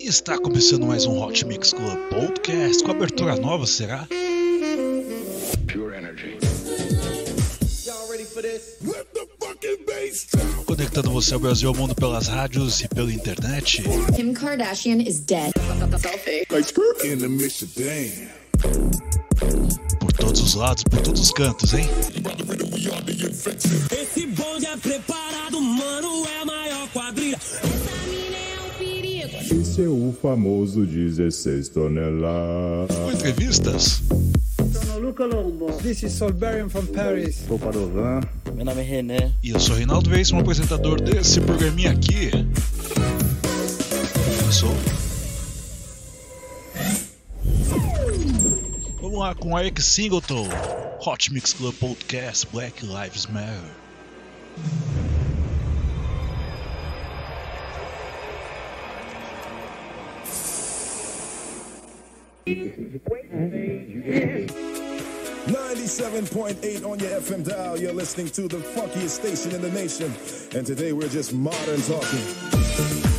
Está começando mais um Hot Mix Club Podcast com abertura nova, será? Pure energy. Conectando você ao Brasil e ao mundo pelas rádios e pela internet. Kim Kardashian is dead. Por todos os lados, por todos os cantos, hein? Esse bonde é preparado, mano, é a maior quadrilha. Essa mina é um perigo. Esse é o famoso 16 toneladas. Com entrevistas. Sono Luca Lombo. This is Solberian from Paris. Sou Padovan. Meu nome é René. E eu sou Reinaldo Weissman, apresentador desse programinha aqui. Começou. Vamos lá com Eric Singleton. Watch Mix Club Podcast Black Lives Matter. Ninety-seven point eight on your FM dial. You're listening to the funkiest station in the nation, and today we're just modern talking.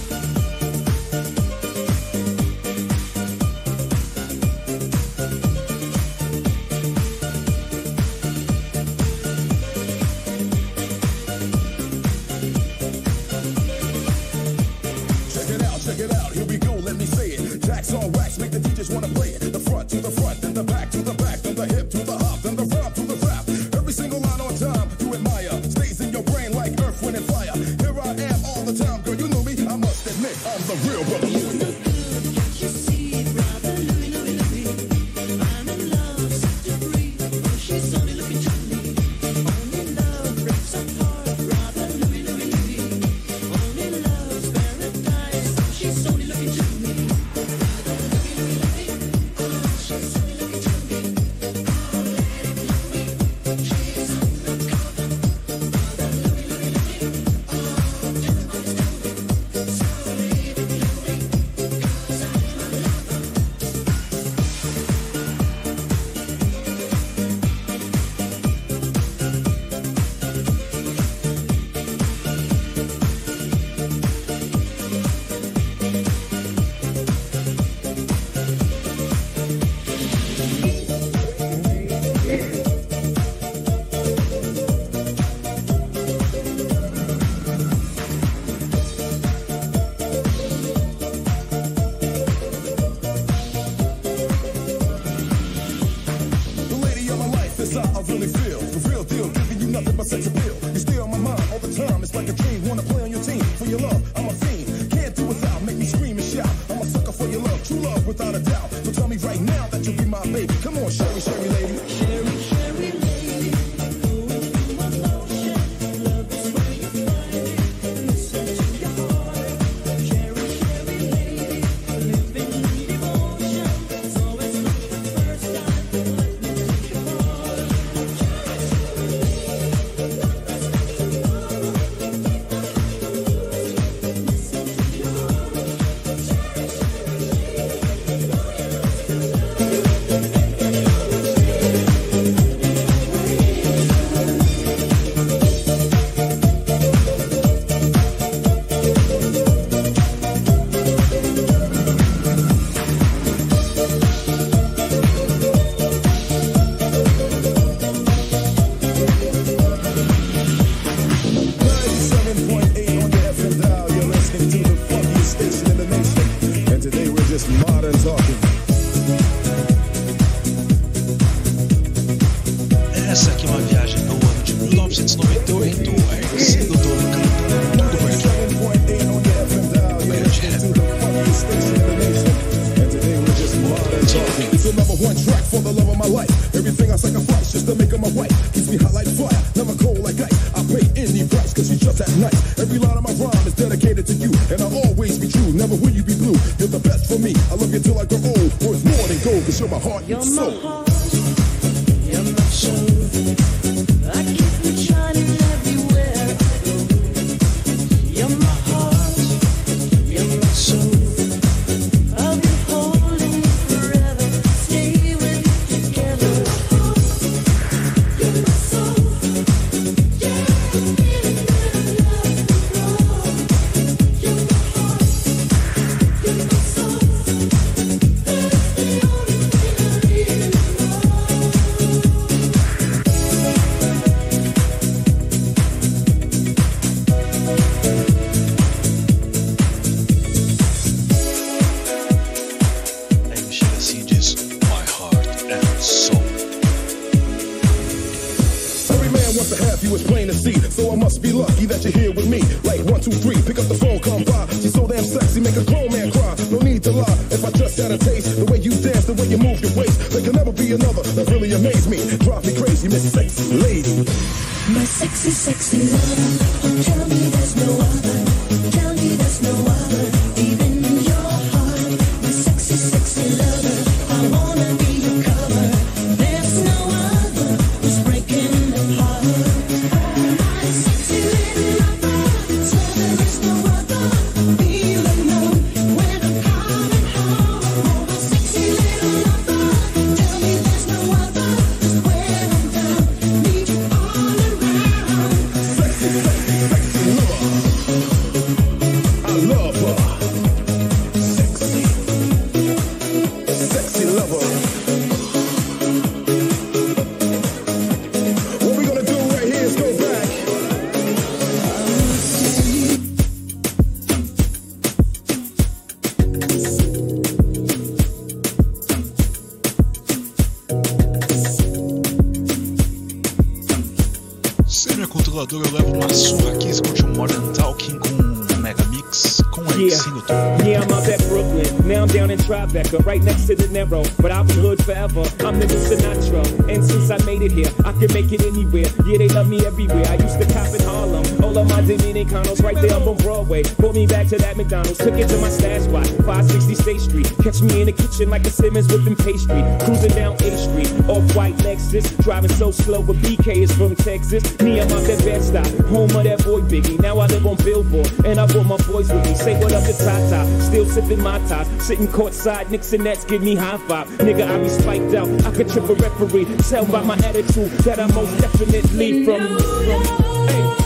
Catch me in the kitchen like a Simmons whipping pastry. Cruising down A Street, off white Lexus. Driving so slow, but BK is from Texas. Me, I'm out that Bed-Stuy, home of that boy Biggie. Now I live on Billboard, and I brought my boys with me. Say what up to Tata, still sipping my top. Sitting courtside, Knicks and Nets give me high five. Nigga, I be spiked out. I could trip a referee. Tell by my attitude that I most definitely from. from hey.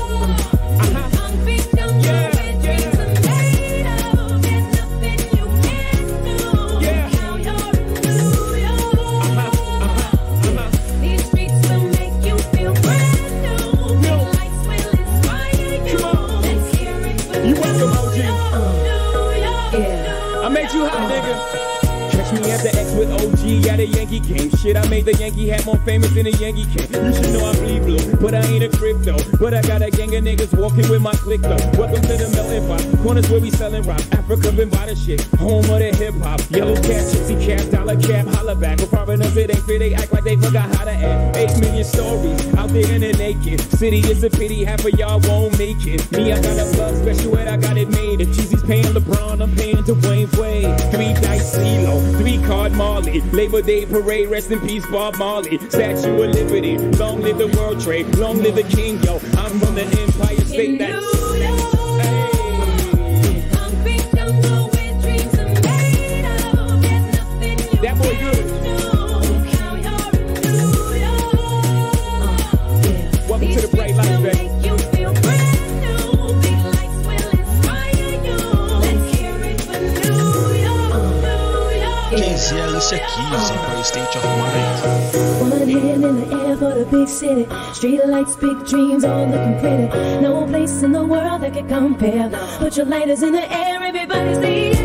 Hat more famous than a Yankee can. You should know I bleed blue, but I ain't a crypto. But I got a gang of niggas walking with my click though. Welcome to the melting pot. Corners where we selling rock. Africa been by the shit. Home For foreigners, it ain't fair. They act like they forgot how to act. Eight million stories out there in the naked city. It's a pity half of y'all won't make it. Me, I got a plug special and I got it made. If Jeezy's paying LeBron, I'm paying Dwayne Wade. Three dice CeeLo, three card Marley. Labor Day parade, rest in peace Bob Marley. Statue of Liberty, long live the World Trade, long live the King, yo. I'm from the Empire State. That's Alicia Keys, Empire State of Mind. One hand in the air for the big city. Street lights, big dreams, all looking pretty. No place in the world that can compare. Put your lighters in the air, everybody say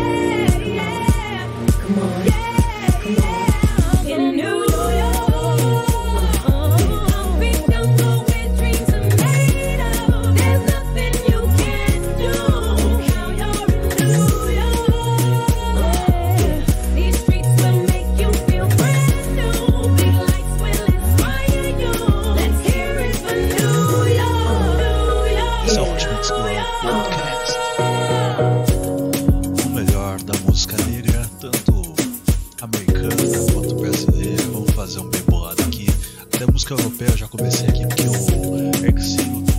música europeia eu já comecei aqui porque o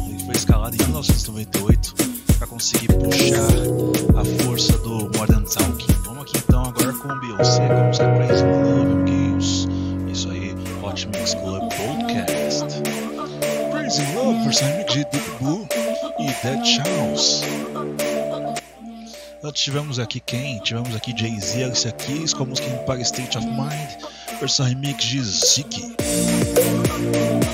ele foi escalado em 1998 para conseguir puxar a força do Modern Talking. Vamos aqui então agora com o Beyoncé, com a música Crazy Love, amiguinhos. É Isso aí, Hot Mix Club Podcast. Crazy Love, versão de Deep Blue e Dead Charles. Antes tivemos aqui quem? Tivemos aqui Jay-Z, Alicia Keys com a música Empire State of Mind, versão remix de Ziggy. History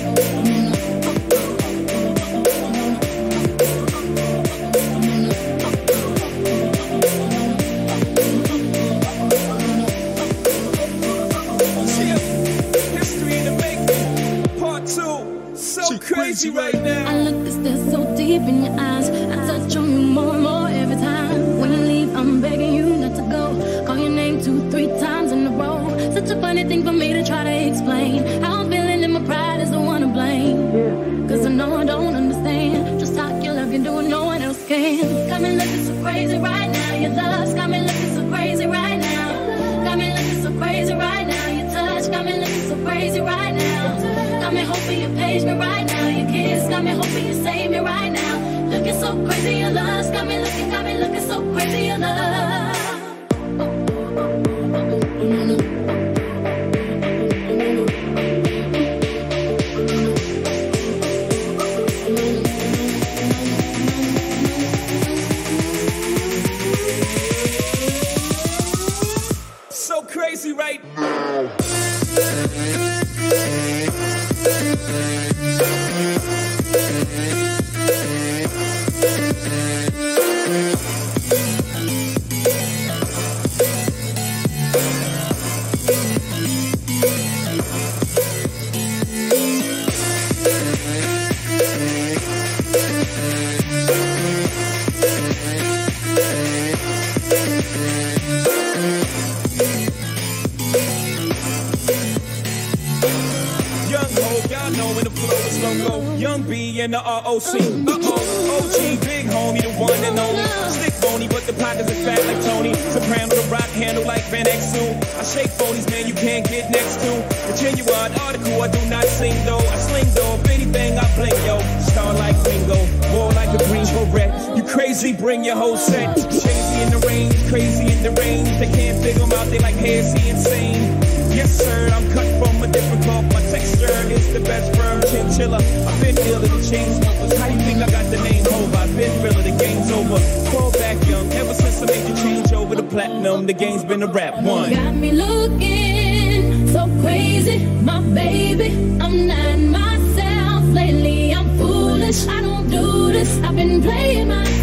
Crazy, bring your whole set. Crazy in the range, crazy in the range. They can't figure 'em out, they like, is he insane? Yes, sir, I'm cut from a different cloth. My texture is the best firm chinchilla. I've been in the chain smokers. How you think I got the name over? I've been realer, the game's over. Fall back young, ever since I made the change over to platinum, the game's been a rap one. Got me looking so crazy, my baby. I'm not myself lately. I'm foolish. I don't do this. I've been playing myself,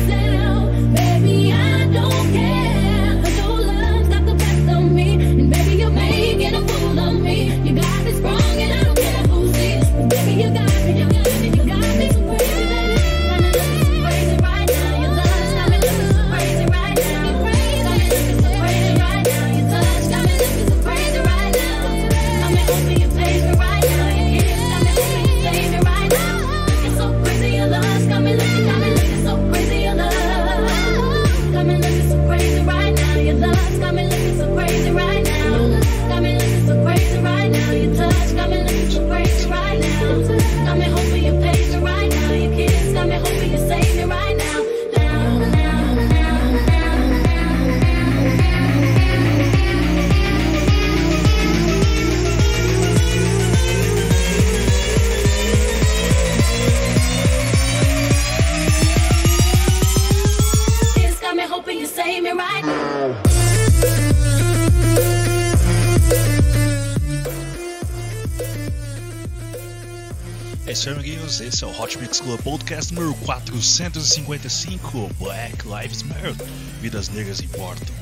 Amiguinhos. Esse é o Hot Mix Club Podcast número 455, Black Lives Matter. Vidas negras importam.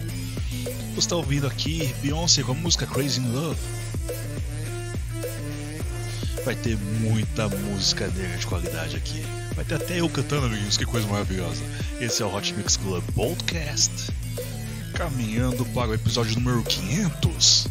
Você está ouvindo aqui Beyoncé com a música Crazy in Love. Vai ter muita música negra de qualidade aqui. Vai ter até eu cantando, amiguinhos, que coisa maravilhosa. Esse é o Hot Mix Club Podcast. Caminhando para o episódio número 500.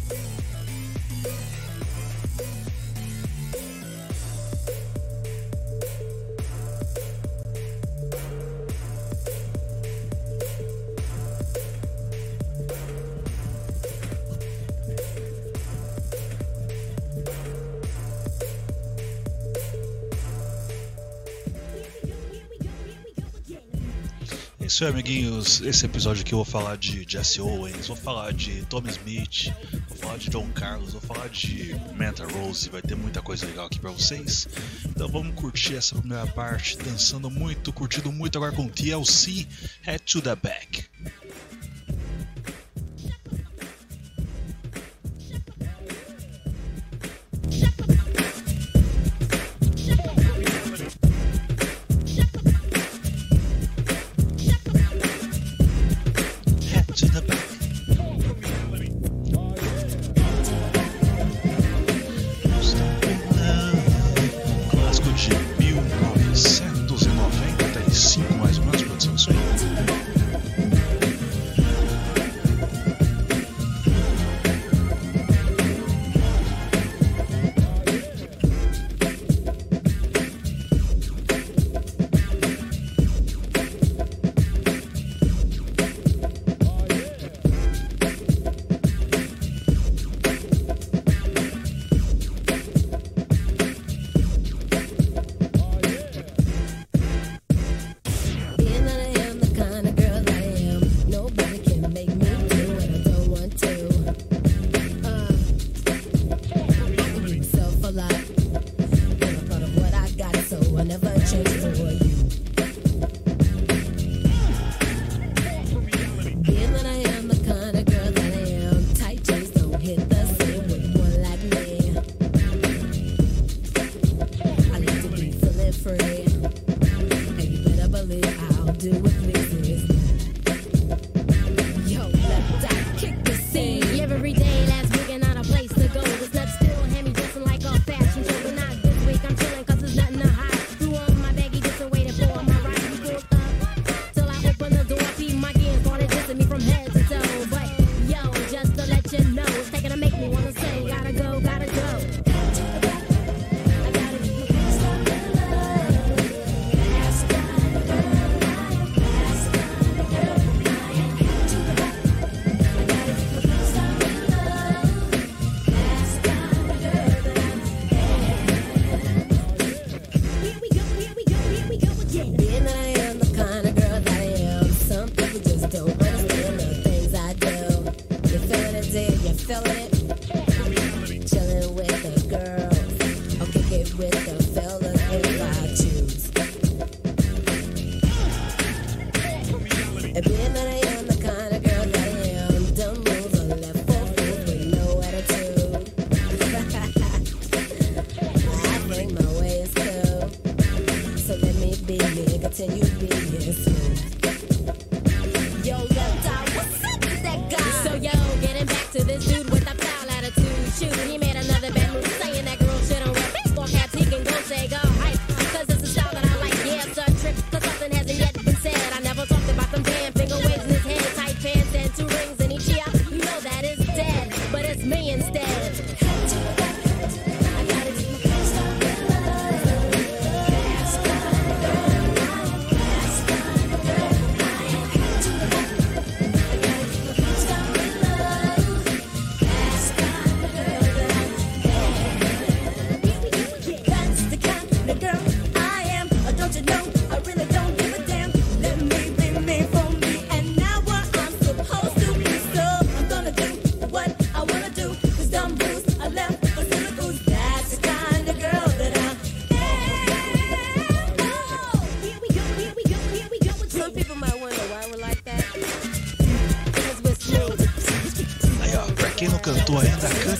Isso aí, amiguinhos. Esse episódio aqui eu vou falar de Jesse Owens, vou falar de Tommy Smith, vou falar de John Carlos, vou falar de Manta Rose. Vai ter muita coisa legal aqui pra vocês. Então vamos curtir essa primeira parte, dançando muito, curtindo muito agora com TLC Head to the Back.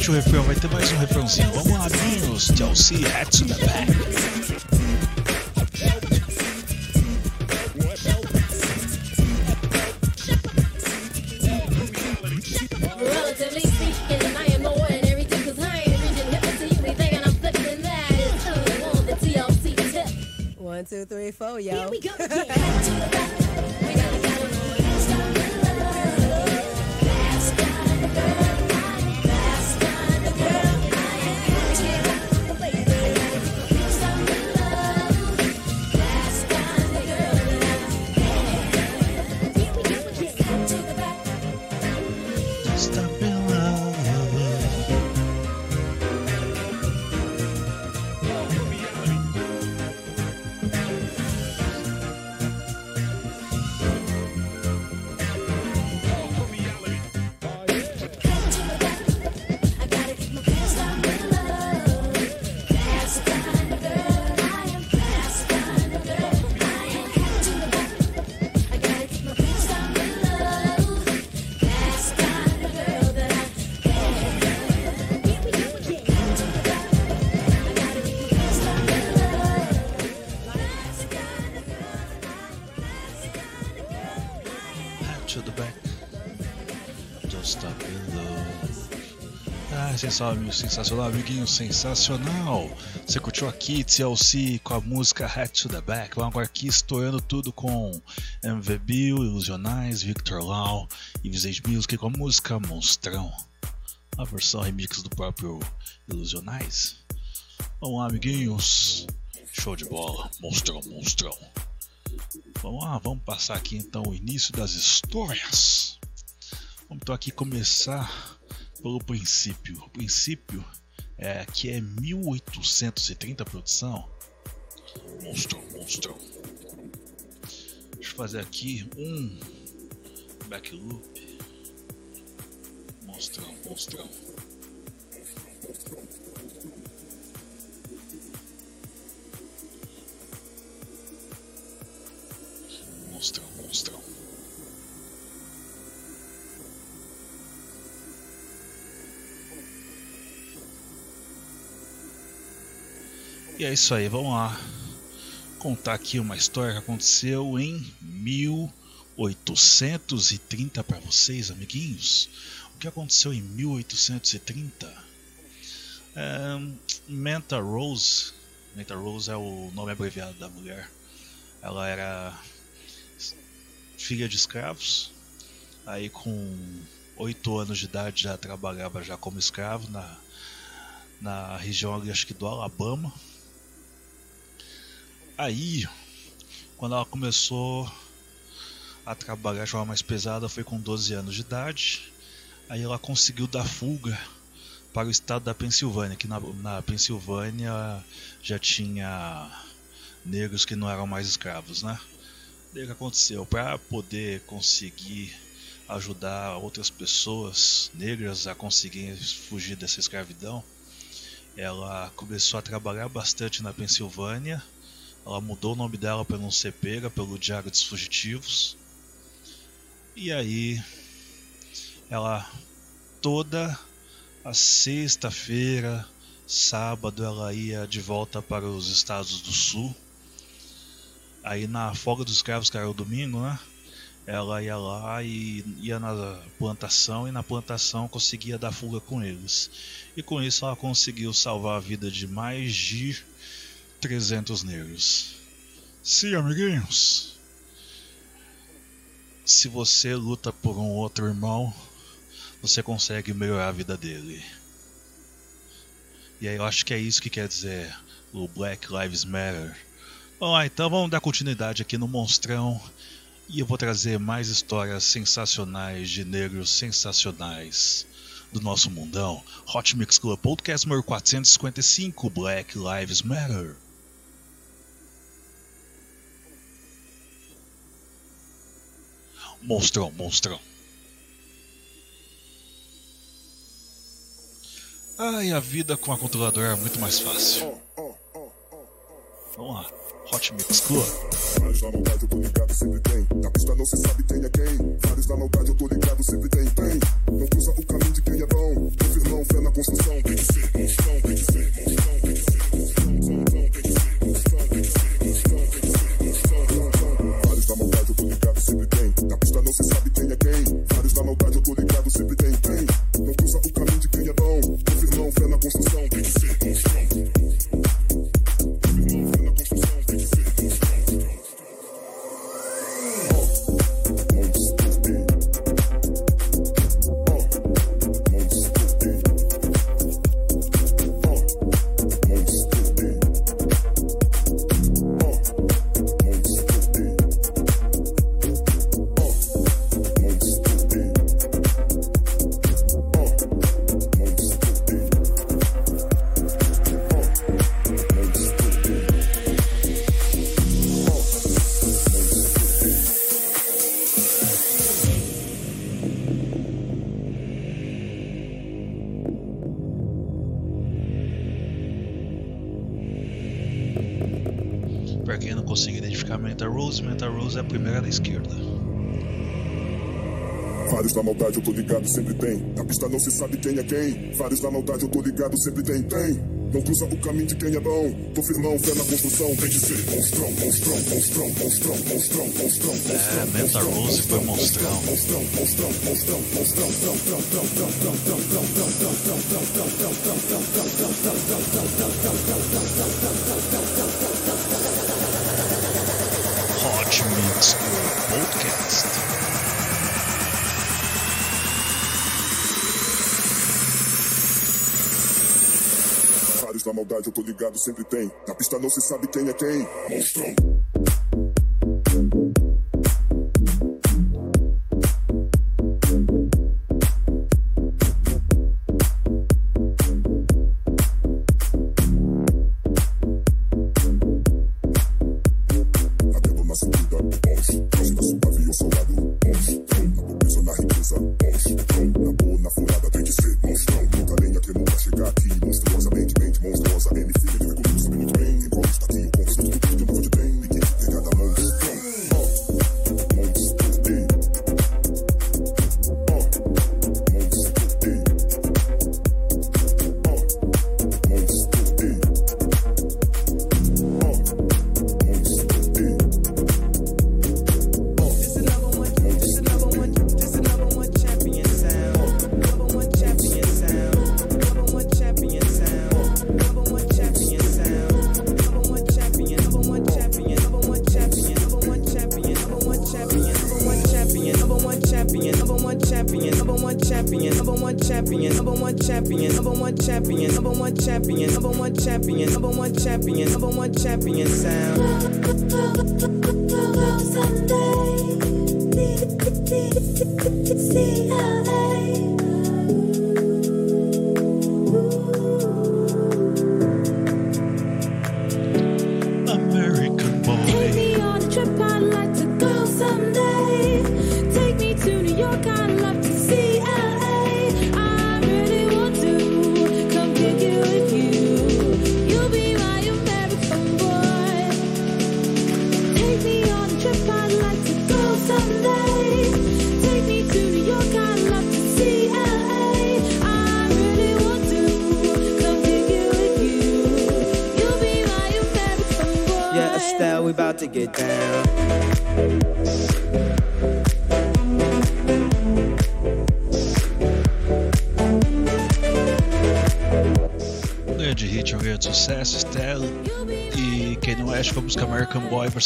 outro refrão, vai ter mais um refrãozinho. Vamos lá, meninos. Chelsea, head to the back. One, two, three, four, yo. Here we go. Sensacional, sensacional, amiguinho, sensacional. Você curtiu aqui TLC com a música Hat to the Back. Vamos agora aqui estourando tudo com MV Bill, Ilusionais, Victor Lau e Visage Music com a música Monstrão. A versão remix do próprio Ilusionais. Vamos lá, amiguinhos. Show de bola. Monstrão, monstrão. Vamos lá, vamos passar aqui então o início das histórias. Vamos então aqui começar pelo princípio. O princípio é que é 1830 a produção. Monstrão, monstrão. Deixa eu fazer aqui um back loop. Monstrão, monstrão. Monstrão, E é isso aí, vamos lá contar aqui uma história que aconteceu em 1830 para vocês, amiguinhos. O que aconteceu em 1830? É, Manta Rose, Manta Rose é o nome abreviado da mulher. Ela era filha de escravos. Aí com 8 anos de idade já trabalhava já como escravo na, na região acho que do Alabama. Aí, quando ela começou a trabalhar de forma mais pesada, foi com 12 anos de idade. Aí ela conseguiu dar fuga para o estado da Pensilvânia, que na, na Pensilvânia já tinha negros que não eram mais escravos, né? O que aconteceu? Para poder conseguir ajudar outras pessoas negras a conseguirem fugir dessa escravidão, ela começou a trabalhar bastante na Pensilvânia. Ela mudou o nome dela para não ser pega pelo Diário dos Fugitivos. E aí, ela toda a sexta-feira, sábado, ela ia de volta para os estados do sul. Aí na folga dos escravos, que era o domingo, né? Ela ia lá e ia na plantação e na plantação conseguia dar fuga com eles. E com isso ela conseguiu salvar a vida de mais de 300 negros. Sim, amiguinhos. Se você luta por um outro irmão, você consegue melhorar a vida dele. E aí eu acho que é isso que quer dizer o Black Lives Matter. Lá, então vamos dar continuidade aqui no Monstrão. E eu vou trazer mais histórias sensacionais de negros sensacionais do nosso mundão. Hot Mix Club Podcast número 455, Black Lives Matter. Monstrão, monstrão. Ai, a vida com a controladora é muito mais fácil. Vamos lá, Hot Mix Club. Vários na maldade eu tô ligado, sempre tem. Na pista não se sabe quem é quem. Vários na maldade eu tô ligado, sempre tem. Tem. Não cruza o caminho de quem é bom. Meu firmão, fé na construção. Tem que ser monstrão, tem que ser monstrão, Na pista não se sabe quem é quem. Vários na maldade eu tô ligado, sempre tem. Tem. Não cruza o caminho de quem é bom. Meu firmão, fé na construção. Tem que ser monstrão. Primeira da esquerda. Vários na maldade eu tô ligado, sempre tem. Na pista não se sabe quem é quem. Vários na maldade eu tô ligado, sempre tem. Tem. Não cruza o caminho de quem é bom. Tô firmão, fé na construção. Tem que ser monstrão, monstrão, monstrão, monstrão, monstrão, monstrão, monstrão. É, Mental Rose foi monstrão. Monstrão, monstrão, monstrão, monstrão, trão, trão, trão, trão, trão, trão, trão, trão, trão, Hot Mix Podcast. Vários na maldade eu tô ligado, sempre tem. Na pista não se sabe quem é quem. Monstrão. Champion. Number one champion. Number one champion. Number one champion. Number one champion sound.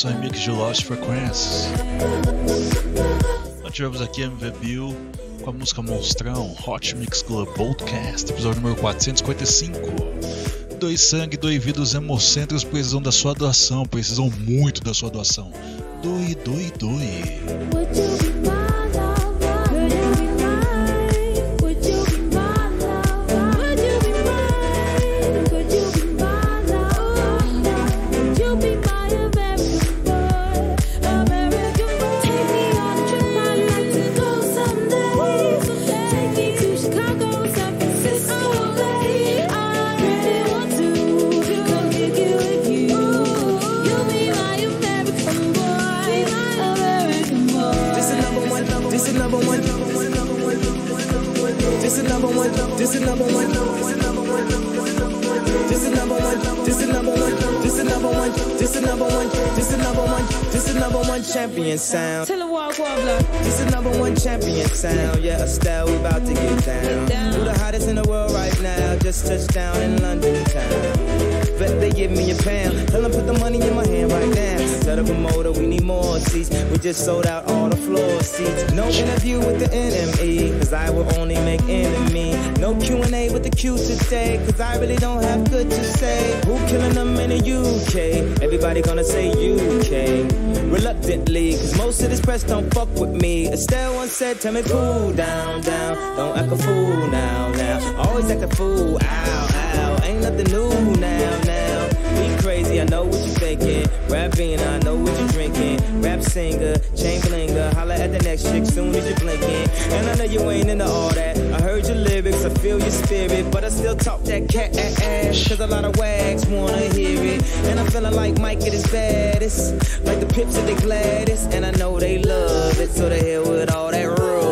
Versão remix de Lost Frequencies. Nós tivemos aqui MV Bill com a música Monstrão, Hot Mix Club Podcast, episódio número 455. Doe sangue, doe vida, os hemocentros precisam da sua doação, precisam muito da sua doação. Doe, doe, doe. Champion sound. Tell a walk wobbler. This is number one champion sound. Yeah, Estelle, we about to get down. Who the hottest in the world right now? Just touched down in London town. Give me a pound. Tell them put the money in my hand right now. Tell the promoter we need more seats. We just sold out all the floor seats. No interview with the enemy, cause I will only make enemy. No Q&A with the Q today, cause I really don't have good to say. Who killing them in the UK? Everybody gonna say UK. Reluctantly, cause most of this press don't fuck with me. Estelle once said, tell me cool down, down. Don't act a fool now, now. Always act a fool, ow, ow. Ain't nothing new now, now. I know what you thinking. Rapping, I know what you drinking. Rap singer, chain blinger. Holla at the next chick soon as you blinking. And I know you ain't into all that. I heard your lyrics, I feel your spirit. But I still talk that cat ass. Cause a lot of wags wanna hear it. And I'm feeling like Mike at his baddest. Like the pips at the Gladys. And I know they love it. So the hell with all that rubbish.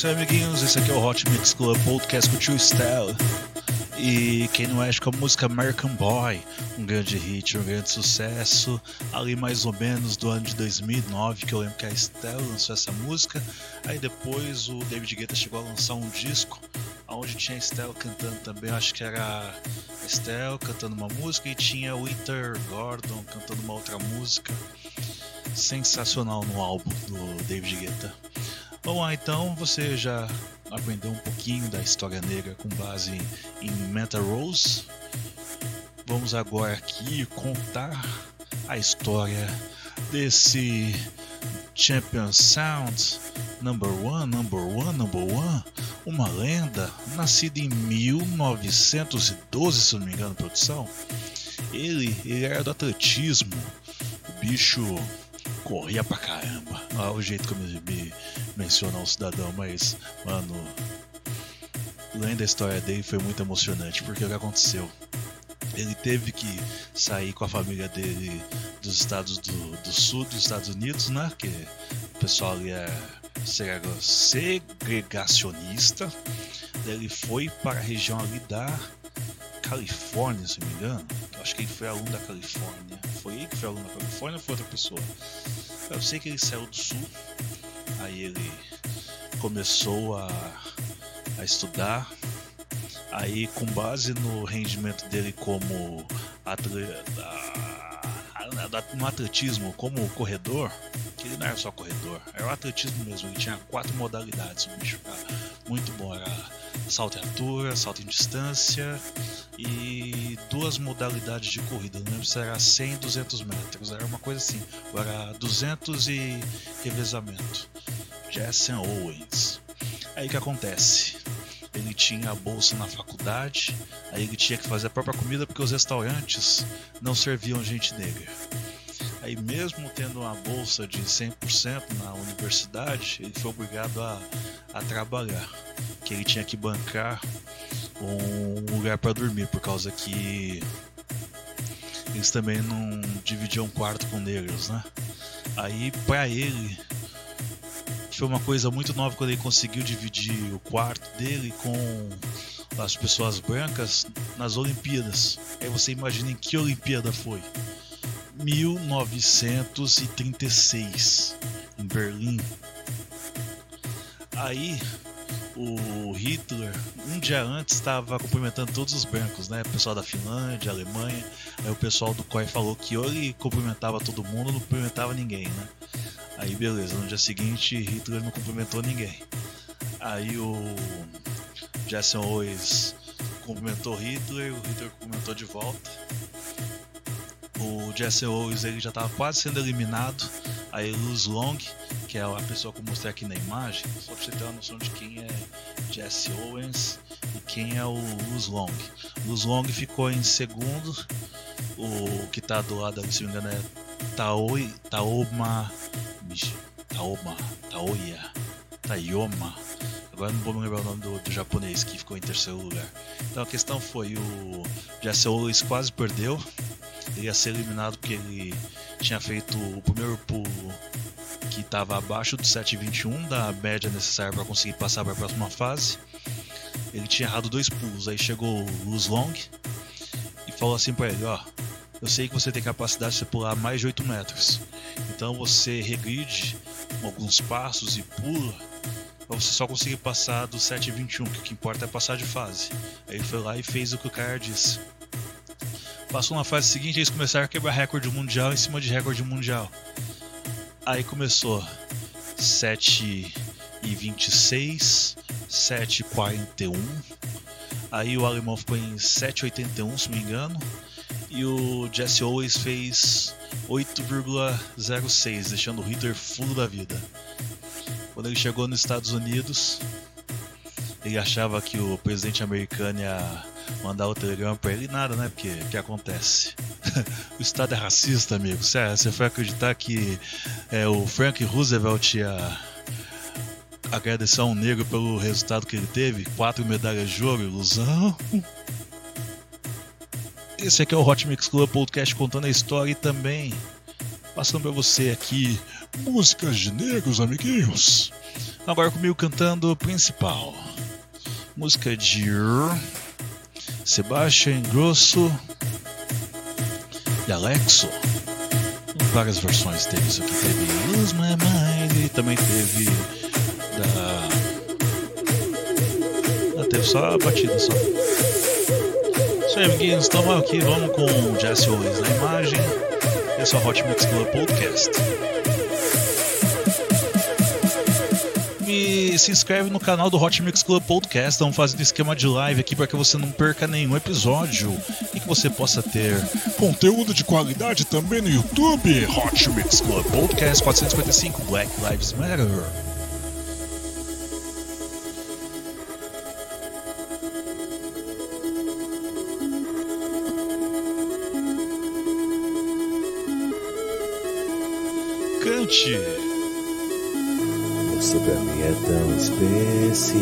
Isso aí, amiguinhos. Esse aqui é o Hot Mix Club Podcast com Tio Style. E quem não é, com a música American Boy, um grande hit, um grande sucesso, ali mais ou menos do ano de 2009, que eu lembro que a Estelle lançou essa música. Aí depois o David Guetta chegou a lançar um disco, onde tinha a Estelle cantando também, acho que era a Estelle cantando uma música e tinha o Winter Gordon cantando uma outra música. Sensacional no álbum do David Guetta. Lá então, você já aprendeu um pouquinho da história negra com base em Meta Rose. Vamos agora aqui contar a história desse Champion Sound Number One, Number One, Number One, uma lenda nascida em 1912, se não me engano, produção. Ele, ele era do atletismo, o bicho corria pra caramba. É o jeito que eu me, me mencionar um cidadão, mas, mano, lendo a história dele foi muito emocionante, porque o que aconteceu? Ele teve que sair com a família dele dos estados do, do sul dos Estados Unidos, né? Que o pessoal ali é segregacionista. Ele foi para a região ali da Califórnia, se não me engano. Acho que ele foi aluno da Califórnia. Foi ele que foi aluno da Califórnia ou foi outra pessoa? Eu sei que ele saiu do sul, aí ele começou a, a estudar. Aí, com base no rendimento dele como atleta, no atletismo, como corredor, que ele não era só corredor, era o atletismo mesmo. Ele tinha quatro modalidades. Bicho muito bom: era salto em altura, salto em distância e duas modalidades de corrida. Não lembro se era 100 e 200 metros, era uma coisa assim. Era 200 e revezamento. Jason Owens. Aí que acontece? Ele tinha a bolsa na faculdade, aí ele tinha que fazer a própria comida porque os restaurantes não serviam gente negra. Aí mesmo tendo uma bolsa de 100% na universidade, ele foi obrigado a, a trabalhar, que ele tinha que bancar um lugar para dormir por causa que eles também não dividiam quarto com negros, né? Aí para ele foi uma coisa muito nova quando ele conseguiu dividir o quarto dele com as pessoas brancas nas Olimpíadas. Aí você imagina em que Olimpíada foi? 1936 em Berlim. Aí o Hitler um dia antes estava cumprimentando todos os brancos, né? O pessoal da Finlândia, Alemanha. Aí o pessoal do COI falou que ou ele cumprimentava todo mundo, não cumprimentava ninguém, né? Aí beleza, no dia seguinte Hitler não cumprimentou ninguém. Aí o Jason Owens cumprimentou Hitler, o Hitler cumprimentou de volta. O Jesse Owens ele já estava quase sendo eliminado. Aí Luz Long, que é a pessoa que eu mostrei aqui na imagem, só para você ter uma noção de quem é Jesse Owens e quem é o Luz Long. Luz Long ficou em segundo. O que está do lado se não me engano, é Taoi, Taoma. Michi, Taoma, Taoya, Tayoma. Agora não vou me lembrar o nome do, do, japonês que ficou em terceiro lugar. Então a questão foi: o Jesse Owens quase perdeu. Ele ia ser eliminado porque ele tinha feito o primeiro pulo que estava abaixo do 7,21 da média necessária para conseguir passar para a próxima fase. Ele tinha errado dois pulos. Aí chegou o Luz Long e falou assim para ele: Ó, eu sei que você tem capacidade de pular mais de 8 metros. Então você regride alguns passos e pula para você só conseguir passar do 7,21, que o que importa é passar de fase. Aí ele foi lá e fez o que o cara disse. Passou na fase seguinte, eles começaram a quebrar recorde mundial em cima de recorde mundial. Aí começou 7 e 26, 7 e 41. Aí o alemão ficou em 7,81, se não me engano. E o Jesse Owens fez 8,06, deixando o Hitler fulo da vida. Quando ele chegou nos Estados Unidos, ele achava que o presidente americano ia mandar o telegrama pra ele nada, né? Porque o que acontece? o Estado é racista, amigo. Você foi acreditar que é, o Frank Roosevelt ia agradecer a um negro pelo resultado que ele teve? Quatro medalhas de ouro, ilusão. Esse aqui é o Hot Mix Club Podcast contando a história e também passando pra você aqui músicas de negros, amiguinhos. Agora comigo cantando o principal. Música de Sebastian Grosso e Alexo. Várias versões teve isso aqui. Teve Lose My Mind e também teve da. Ah, teve só a batida só. Amiguinhos. Então aqui, vamos com Jesse Owens na imagem. Esse é o Hot Mix Club Podcast. E se inscreve no canal do Hot Mix Club Podcast. Estamos fazendo esquema de live aqui para que você não perca nenhum episódio e que você possa ter conteúdo de qualidade também no YouTube. Hot Mix Club Podcast 455 Black Lives Matter. Você pra mim é tão especial.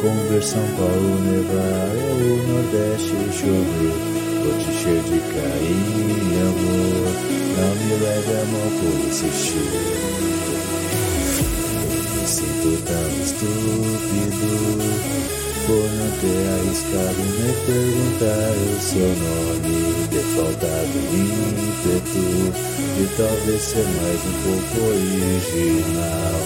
Como ver São Paulo nevar ou o Nordeste chover. Vou te encher de e amor. Não me leve a mão por insistir. Eu me sinto tão estúpido por não ter arriscado nem perguntar o seu nome. Ter faltado ímpeto de talvez ser mais um pouco original.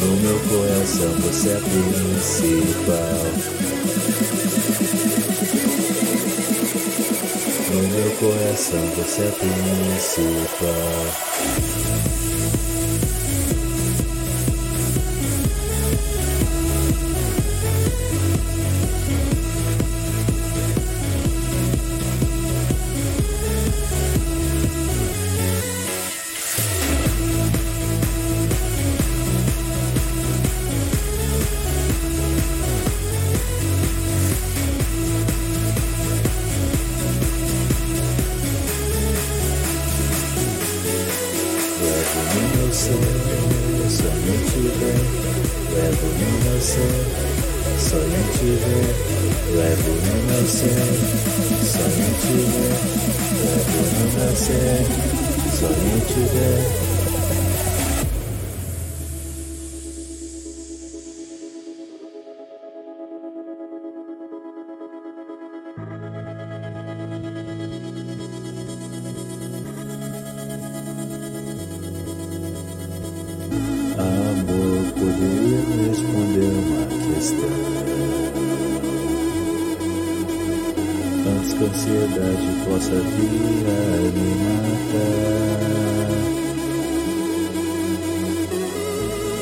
No meu coração você é principal. No meu coração você é principal.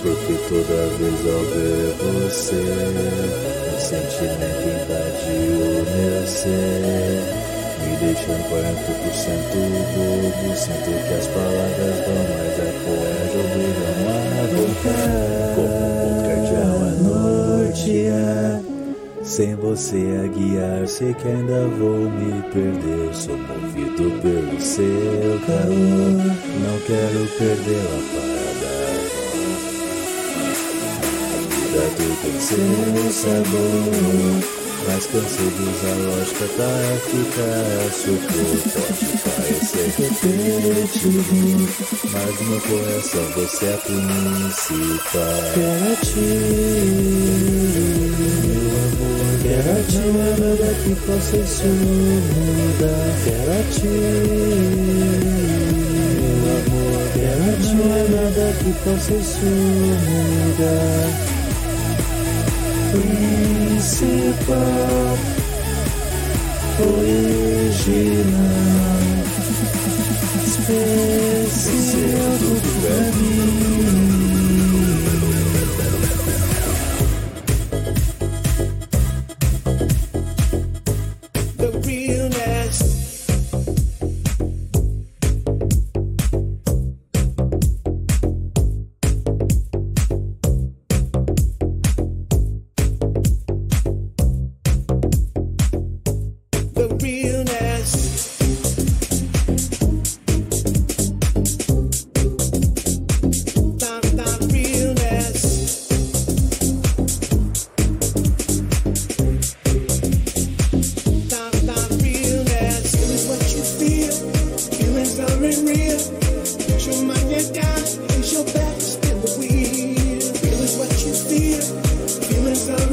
Porque toda vez ao ver você O sentimento invadiu meu ser. Me deixando 40% bobo Sinto que as palavras dão mais eco As obrigam a voltar Como um cardeal a nortear Sem você a guiar Sei que ainda vou me perder. Sou movido pelo seu calor Não quero perder a parada seu sabor mas cansei de usar lógica pra ficar surpreso Pode parecer repetitivo Mas no meu coração você é a principal Quero amor Quero não é nada que possa isso mudar Quero amor Quero não é nada que possa isso mudar principal, original, especial tudo pra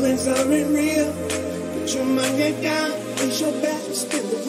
Feelings aren't real. Put your mind down. Use your back. Spin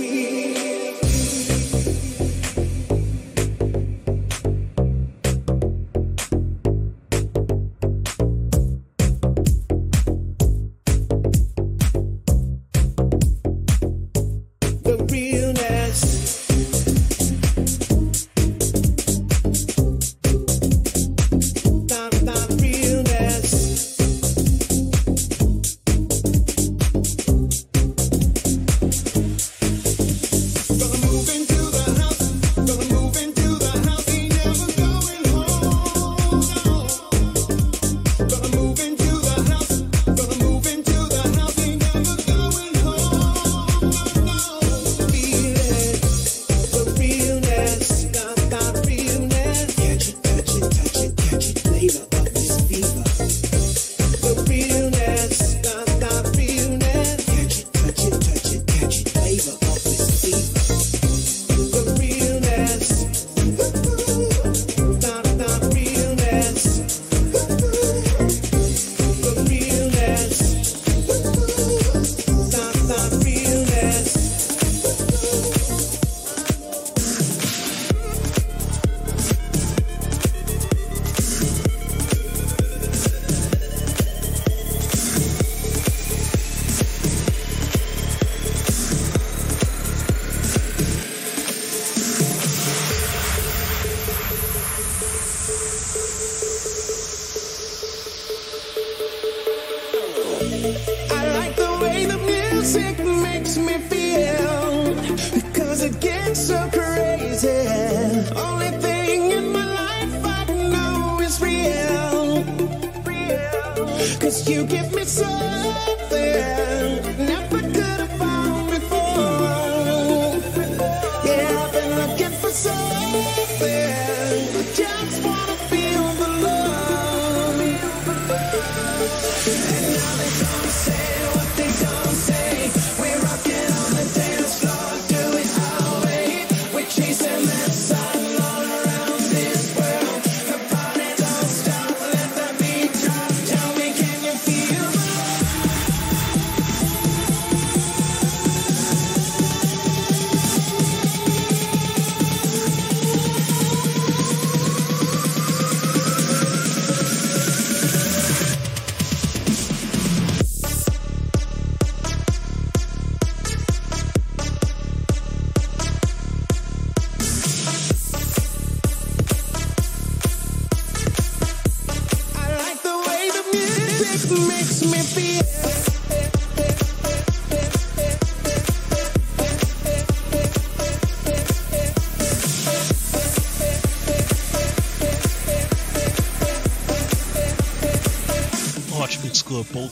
you give me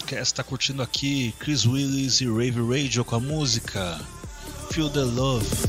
Podcast tá curtindo aqui Chris Willis e Rave Radio com a música Feel the Love.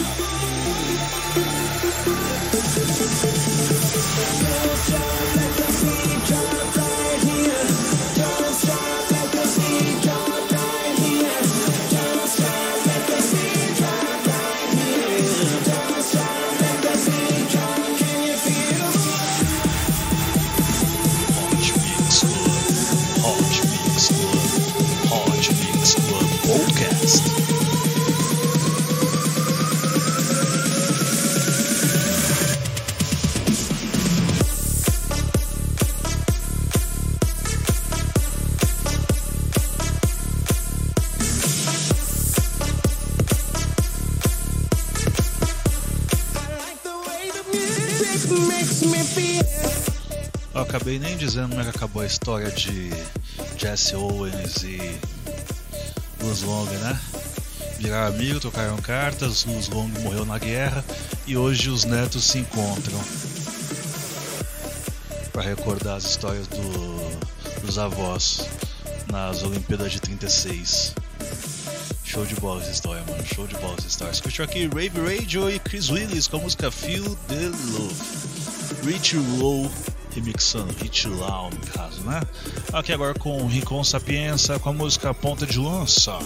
acabei nem dizendo como é que acabou a história de Jesse Owens e Luz Long, né? Viraram amigo, trocaram cartas, Luz Long morreu na guerra e hoje os netos se encontram para recordar as histórias do- dos avós nas Olimpíadas de 36. Show de bola essa história, mano. Show de bola essa história. Escutou aqui Rave Radio e Chris Willis com a música Feel the Love. Rich Low remixando, Rich Low no caso, né? Aqui agora com Rincon Sapienza com a música Ponta de Lança.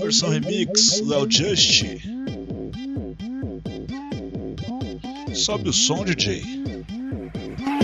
Versão remix, Léo Just. Sobe o som, DJ.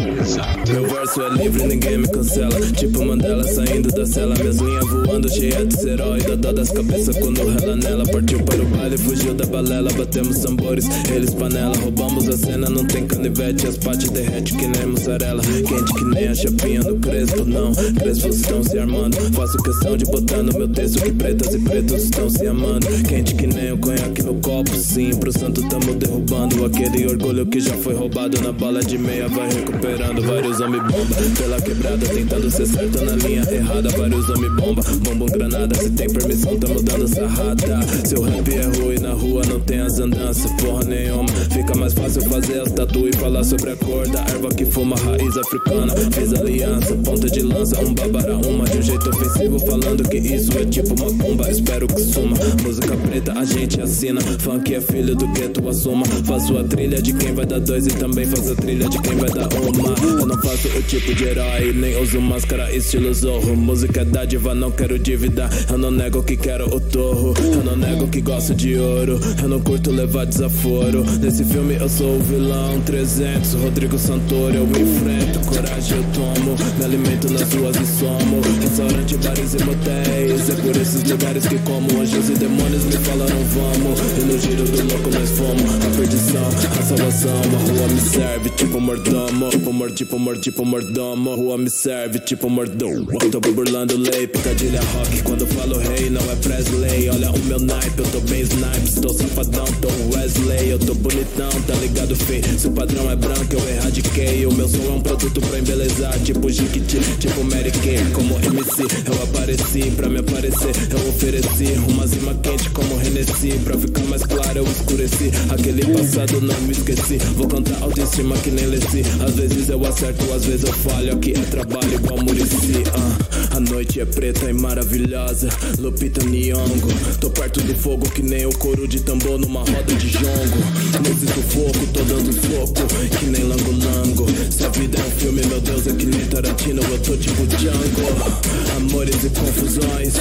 Meu verso é livre, ninguém me cancela. Tipo Mandela saindo da cela, minhas linhas voando, cheia de seróida. Todas as cabeças quando rela nela. Partiu para o baile, fugiu da balela. Batemos tambores, eles panela. Roubamos a cena, não tem canivete. As patas derrete que nem mussarela. Quente que nem a chapinha no crespo, não. Crespos estão se armando. Faço questão de botar no meu texto que pretas e pretos estão se amando. Quente que nem o conhaque no copo, sim. Pro santo tamo derrubando. Aquele orgulho que já foi roubado na bala de meia vai recuperando. Vários homem bomba pela quebrada, tentando ser certo na linha errada. Vários homem bomba, bombam granada. Se tem permissão, tamo dando sarrada. Seu rap é ruim na rua, não tem as andanças, porra nenhuma. Fica mais fácil fazer as tatu e falar sobre a cor da erva que fuma, raiz africana. Fiz aliança, ponta de lança, um babara, uma de um jeito ofensivo. Falando que isso é tipo macumba, espero que suma. Música preta a gente assina. Funk é filho do gueto, assuma. Faço a trilha de quem vai dar dois e também faço a trilha de quem vai dar uma. Eu não faço o tipo de herói, nem uso máscara estilo zorro. Música é dádiva, não quero dívida. Eu não nego que quero o torro. Eu não nego que gosto de ouro. Eu não curto levar desaforo. Nesse filme eu sou o vilão 300. Rodrigo Santoro eu enfrento. Coragem eu tomo. Me alimento nas ruas e somo. Restaurante, bares e motéis. É por esses lugares que como. Anjos e demônios me falaram vamos. E no giro do louco nós fomos. A perdição, a salvação. A rua me serve tipo mordomo. Tipo mor, tipo mor, tipo mordomo. Rua me serve tipo mordomo. Tô burlando lei, picadilha rock. Quando falo rei, não é Presley. Olha o meu naipe, eu tô bem snipe. Estou safadão, tô Wesley. Eu tô bonitão, tá ligado, fei? Se o padrão é branco, eu erradiquei. O meu som é um produto pra embelezar. Tipo Jiquiti, tipo Mary Kay. Como MC, eu apareci. Pra me aparecer, eu ofereci. Uma zima quente como Hennessy. Pra ficar mais claro, eu escureci. Aquele passado não me esqueci. Vou cantar autoestima que nem Leci. Às vezes eu acerto, às vezes eu falho. Aqui é trabalho igual Murici. Ah, a noite é preta e maravilhosa. Lupita Nyong'o. Tô perto do fogo que nem o couro de tambor numa roda de jongo. Nesse sufoco, tô dando soco. Que nem Lango Lango. Se a vida é um filme, meu Deus, é que nem Tarantino. Eu tô tipo Django. Amores e confusões.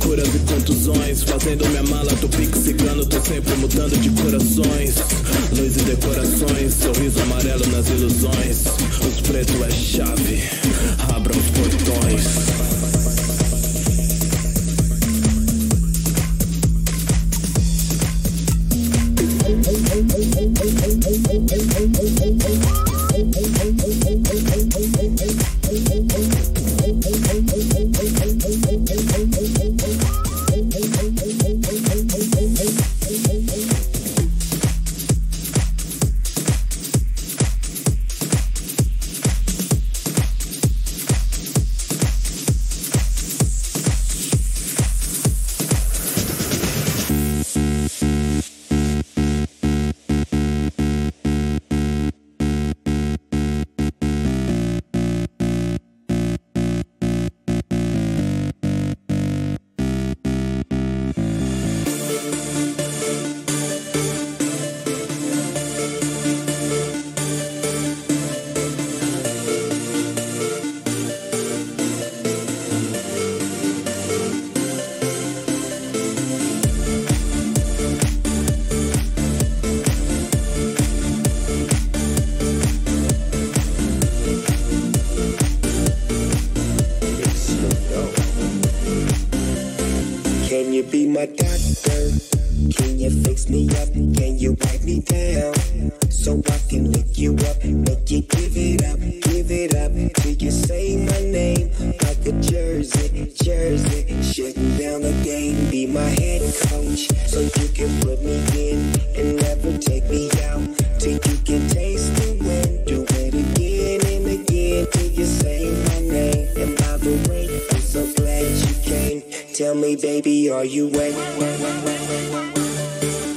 Curas e contusões. Fazendo minha mala, tô pique cigano. Tô sempre mudando de corações. Luz e decorações. Sorriso amarelo nas ilusões. Os pretos é chave. Abra os portões. Give it up, give it up till you say my name like a jersey, jersey. Shutting down the game, be my head coach, so you can put me in and never take me out till you can taste the win. Do it again and again till you say my name. And by the way, I'm so glad you came. Tell me, baby, are you wet?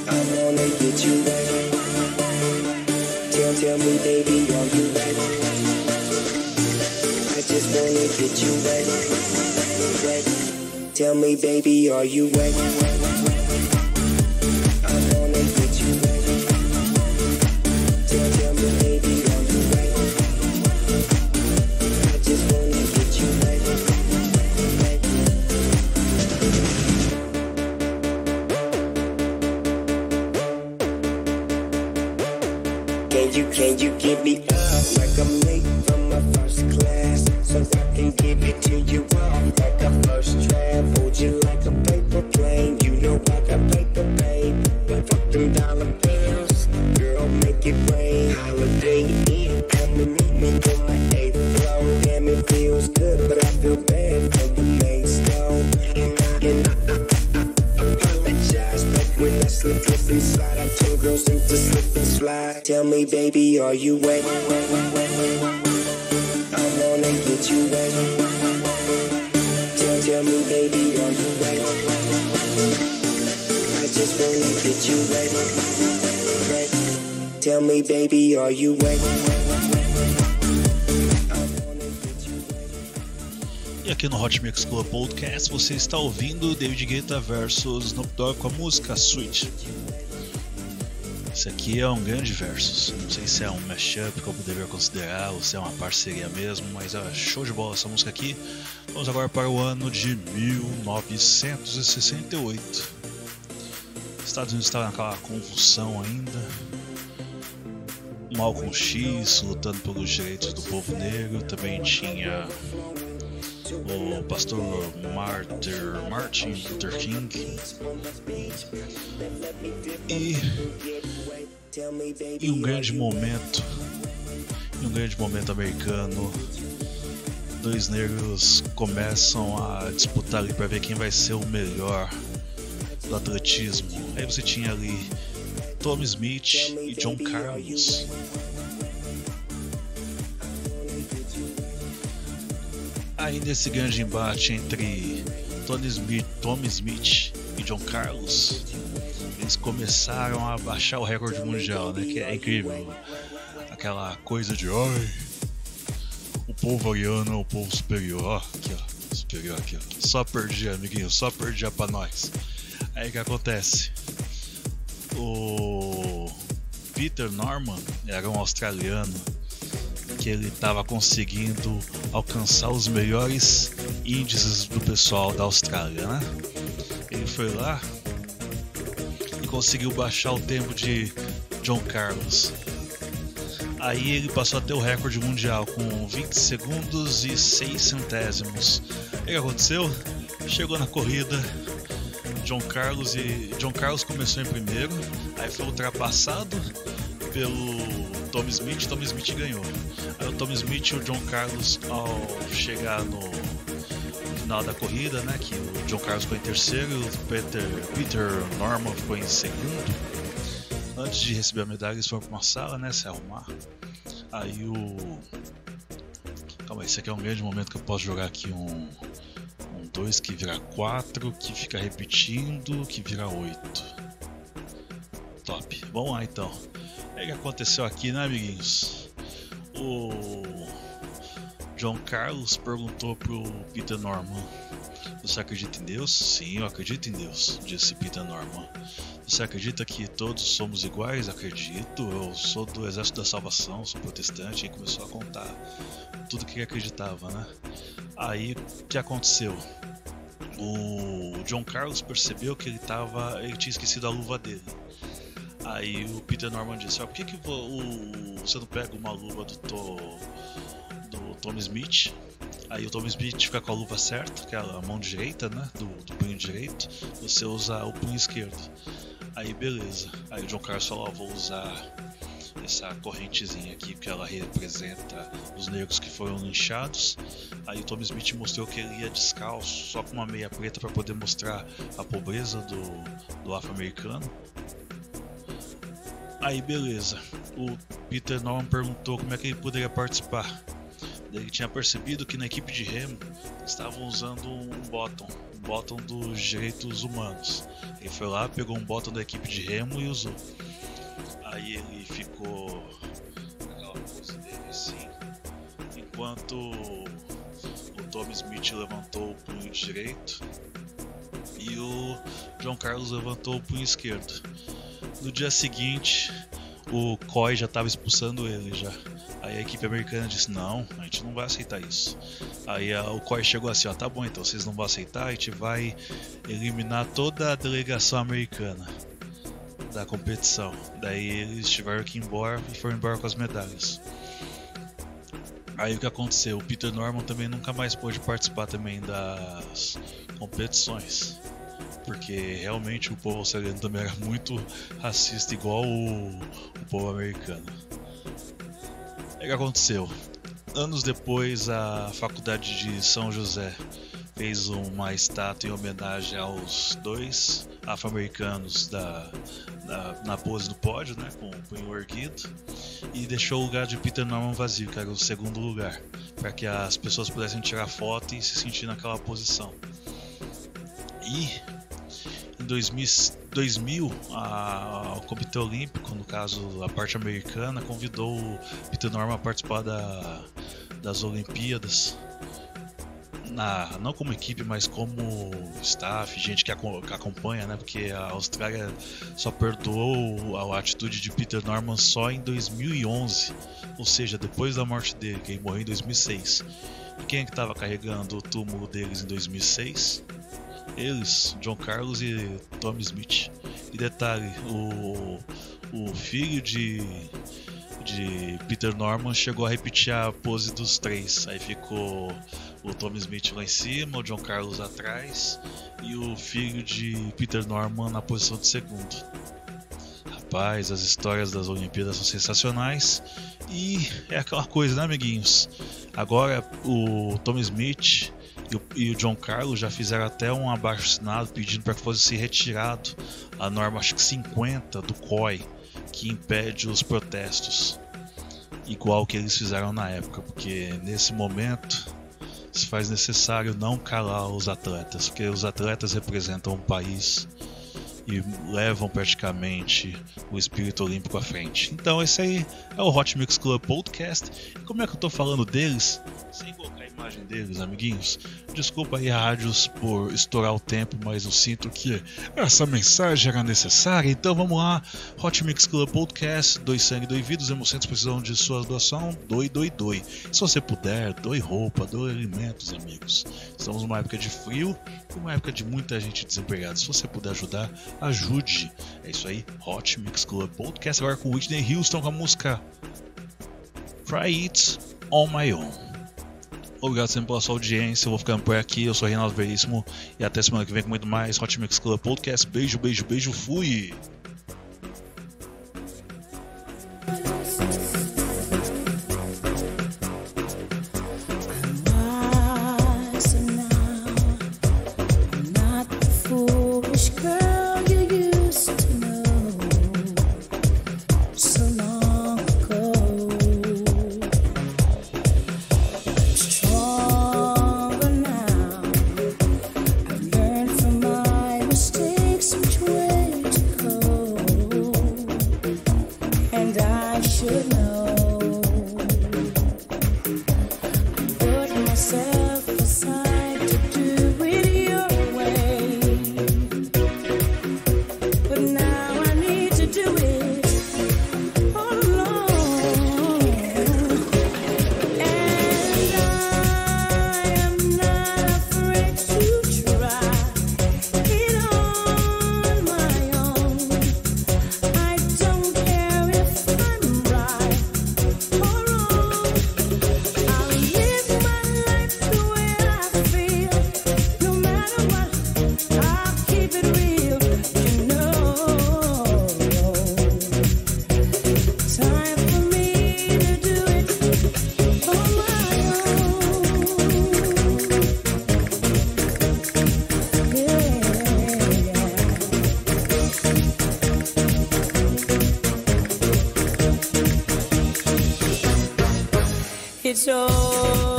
I wanna get you wet. Tell, tell me, baby, are you just wanna get you wet. wet. Tell me, baby, are you wet? I Podcast você está ouvindo David Guetta versus Snoop Dogg com a música Sweet. Esse aqui é um grande versus. Não sei se é um mashup, como deveria considerar, ou se é uma parceria mesmo, mas é show de bola essa música aqui. Vamos agora para o ano de 1968. Estados Unidos estava naquela convulsão ainda. Malcolm X lutando pelos direitos do povo negro. Também tinha o pastor Martin, Martin Luther King. E, e um grande momento, em um grande momento americano, dois negros começam a disputar ali para ver quem vai ser o melhor do atletismo. Aí você tinha ali Tommy Smith e John Carlos. Aí nesse grande embate entre Tony Smith, Tommy Smith e John Carlos, eles começaram a baixar o recorde mundial, né? Que é incrível. Aquela coisa de oi, o povo ariano é o povo superior, ó, aqui ó, superior aqui ó. Só perdia, amiguinho, só perdia pra nós. Aí que acontece? O Peter Norman era um australiano que ele estava conseguindo alcançar os melhores índices do pessoal da Austrália, né? Ele foi lá e conseguiu baixar o tempo de John Carlos. Aí ele passou a ter o recorde mundial com 20 segundos e 6 centésimos. O que aconteceu? Chegou na corrida, John Carlos e John Carlos começou em primeiro, aí foi ultrapassado pelo Tom Smith, Tom Smith ganhou. Aí o Tom Smith e o John Carlos ao chegar no final da corrida, né, que o John Carlos ficou em terceiro o Peter, Peter Norman ficou em segundo. Antes de receber a medalha, eles foram para uma sala, né, se arrumar. Aí o Calma aí, esse aqui é um grande momento que eu posso jogar aqui um 2 que vira 4, que fica repetindo, que vira 8. Top. Vamos lá então. O que aconteceu aqui, né, amiguinhos? O John Carlos perguntou pro Peter Norman: Você acredita em Deus? Sim, eu acredito em Deus, disse Peter Norman. Você acredita que todos somos iguais? Acredito. Eu sou do Exército da Salvação, sou protestante. E começou a contar tudo que acreditava, né? Aí o que aconteceu? O John Carlos percebeu que ele tava, ele tinha esquecido a luva dele. Aí o Peter Norman disse: oh, por que, que o, você não pega uma luva do, to, do Tom Smith? Aí o Tom Smith fica com a luva certa, que é a mão direita, né? Do, do punho direito. Você usa o punho esquerdo. Aí beleza. Aí o John Carlos falou: oh, vou usar essa correntezinha aqui, porque ela representa os negros que foram linchados. Aí o Tom Smith mostrou que ele ia descalço, só com uma meia preta para poder mostrar a pobreza do, do afro-americano. Aí beleza, o Peter Norman perguntou como é que ele poderia participar. Ele tinha percebido que na equipe de remo estavam usando um bottom, um bottom dos direitos humanos. Ele foi lá, pegou um bottom da equipe de remo e usou. Aí ele ficou naquela pose dele assim, enquanto o Tom Smith levantou o punho direito e o John Carlos levantou o punho esquerdo. No dia seguinte, o Coy já estava expulsando ele já. Aí a equipe americana disse: Não, a gente não vai aceitar isso. Aí a, o Coy chegou assim: Ó, tá bom, então vocês não vão aceitar, a gente vai eliminar toda a delegação americana da competição. Daí eles tiveram que ir embora e foram embora com as medalhas. Aí o que aconteceu? O Peter Norman também nunca mais pôde participar também das competições. Porque realmente o povo australiano também era muito racista igual o, o povo americano. O que aconteceu? Anos depois a faculdade de São José fez uma estátua em homenagem aos dois afro-americanos da, da, na pose do pódio, né, com o punho erguido, e deixou o lugar de Peter Norman vazio, que era o segundo lugar, para que as pessoas pudessem tirar foto e se sentir naquela posição. E em 2000, 2000 a, o Comitê Olímpico, no caso a parte americana, convidou o Peter Norman a participar da, das Olimpíadas na, não como equipe, mas como staff, gente que, aco- que acompanha, né? Porque a Austrália só perdoou a, a atitude de Peter Norman só em 2011, ou seja, depois da morte dele, que ele morreu em 2006. E quem é que estava carregando o túmulo deles em 2006? Eles, John Carlos e Tommy Smith. E detalhe, o, o filho de, de Peter Norman chegou a repetir a pose dos três. Aí ficou o Tommy Smith lá em cima, o John Carlos atrás e o filho de Peter Norman na posição de segundo. Rapaz, as histórias das Olimpíadas são sensacionais e é aquela coisa, né, amiguinhos? Agora o Tommy Smith e o, e o John Carlos já fizeram até um abaixo assinado pedindo para que fosse retirado a norma acho que 50 do COI que impede os protestos igual que eles fizeram na época, porque nesse momento se faz necessário não calar os atletas, porque os atletas representam um país e levam praticamente o espírito olímpico à frente. Então esse aí é o Hot Mix Club Podcast. E como é que eu tô falando deles? Sem a imagem deles, amiguinhos. Desculpa aí, rádios, por estourar o tempo, mas eu sinto que essa mensagem era necessária. Então vamos lá, Hot Mix Club Podcast, dois sangue, dois vidas, hemocentros precisam de sua doação, doe, doe, doe. Se você puder, doe roupa, doe alimentos, amigos. Estamos numa época de frio e uma época de muita gente desempregada. Se você puder ajudar, ajude. É isso aí, Hot Mix Club Podcast agora com Whitney Houston com a música Try It On My Own. Obrigado sempre pela sua audiência. Eu vou ficando por aqui. Eu sou Reinaldo Veríssimo. E até semana que vem com muito mais Hot Mix Club Podcast. Beijo, beijo, beijo. Fui! it's all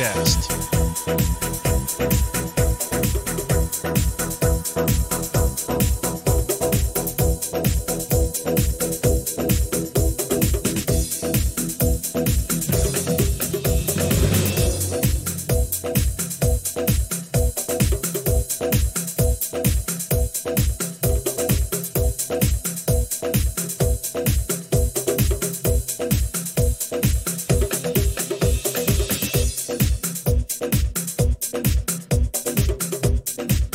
Podcast.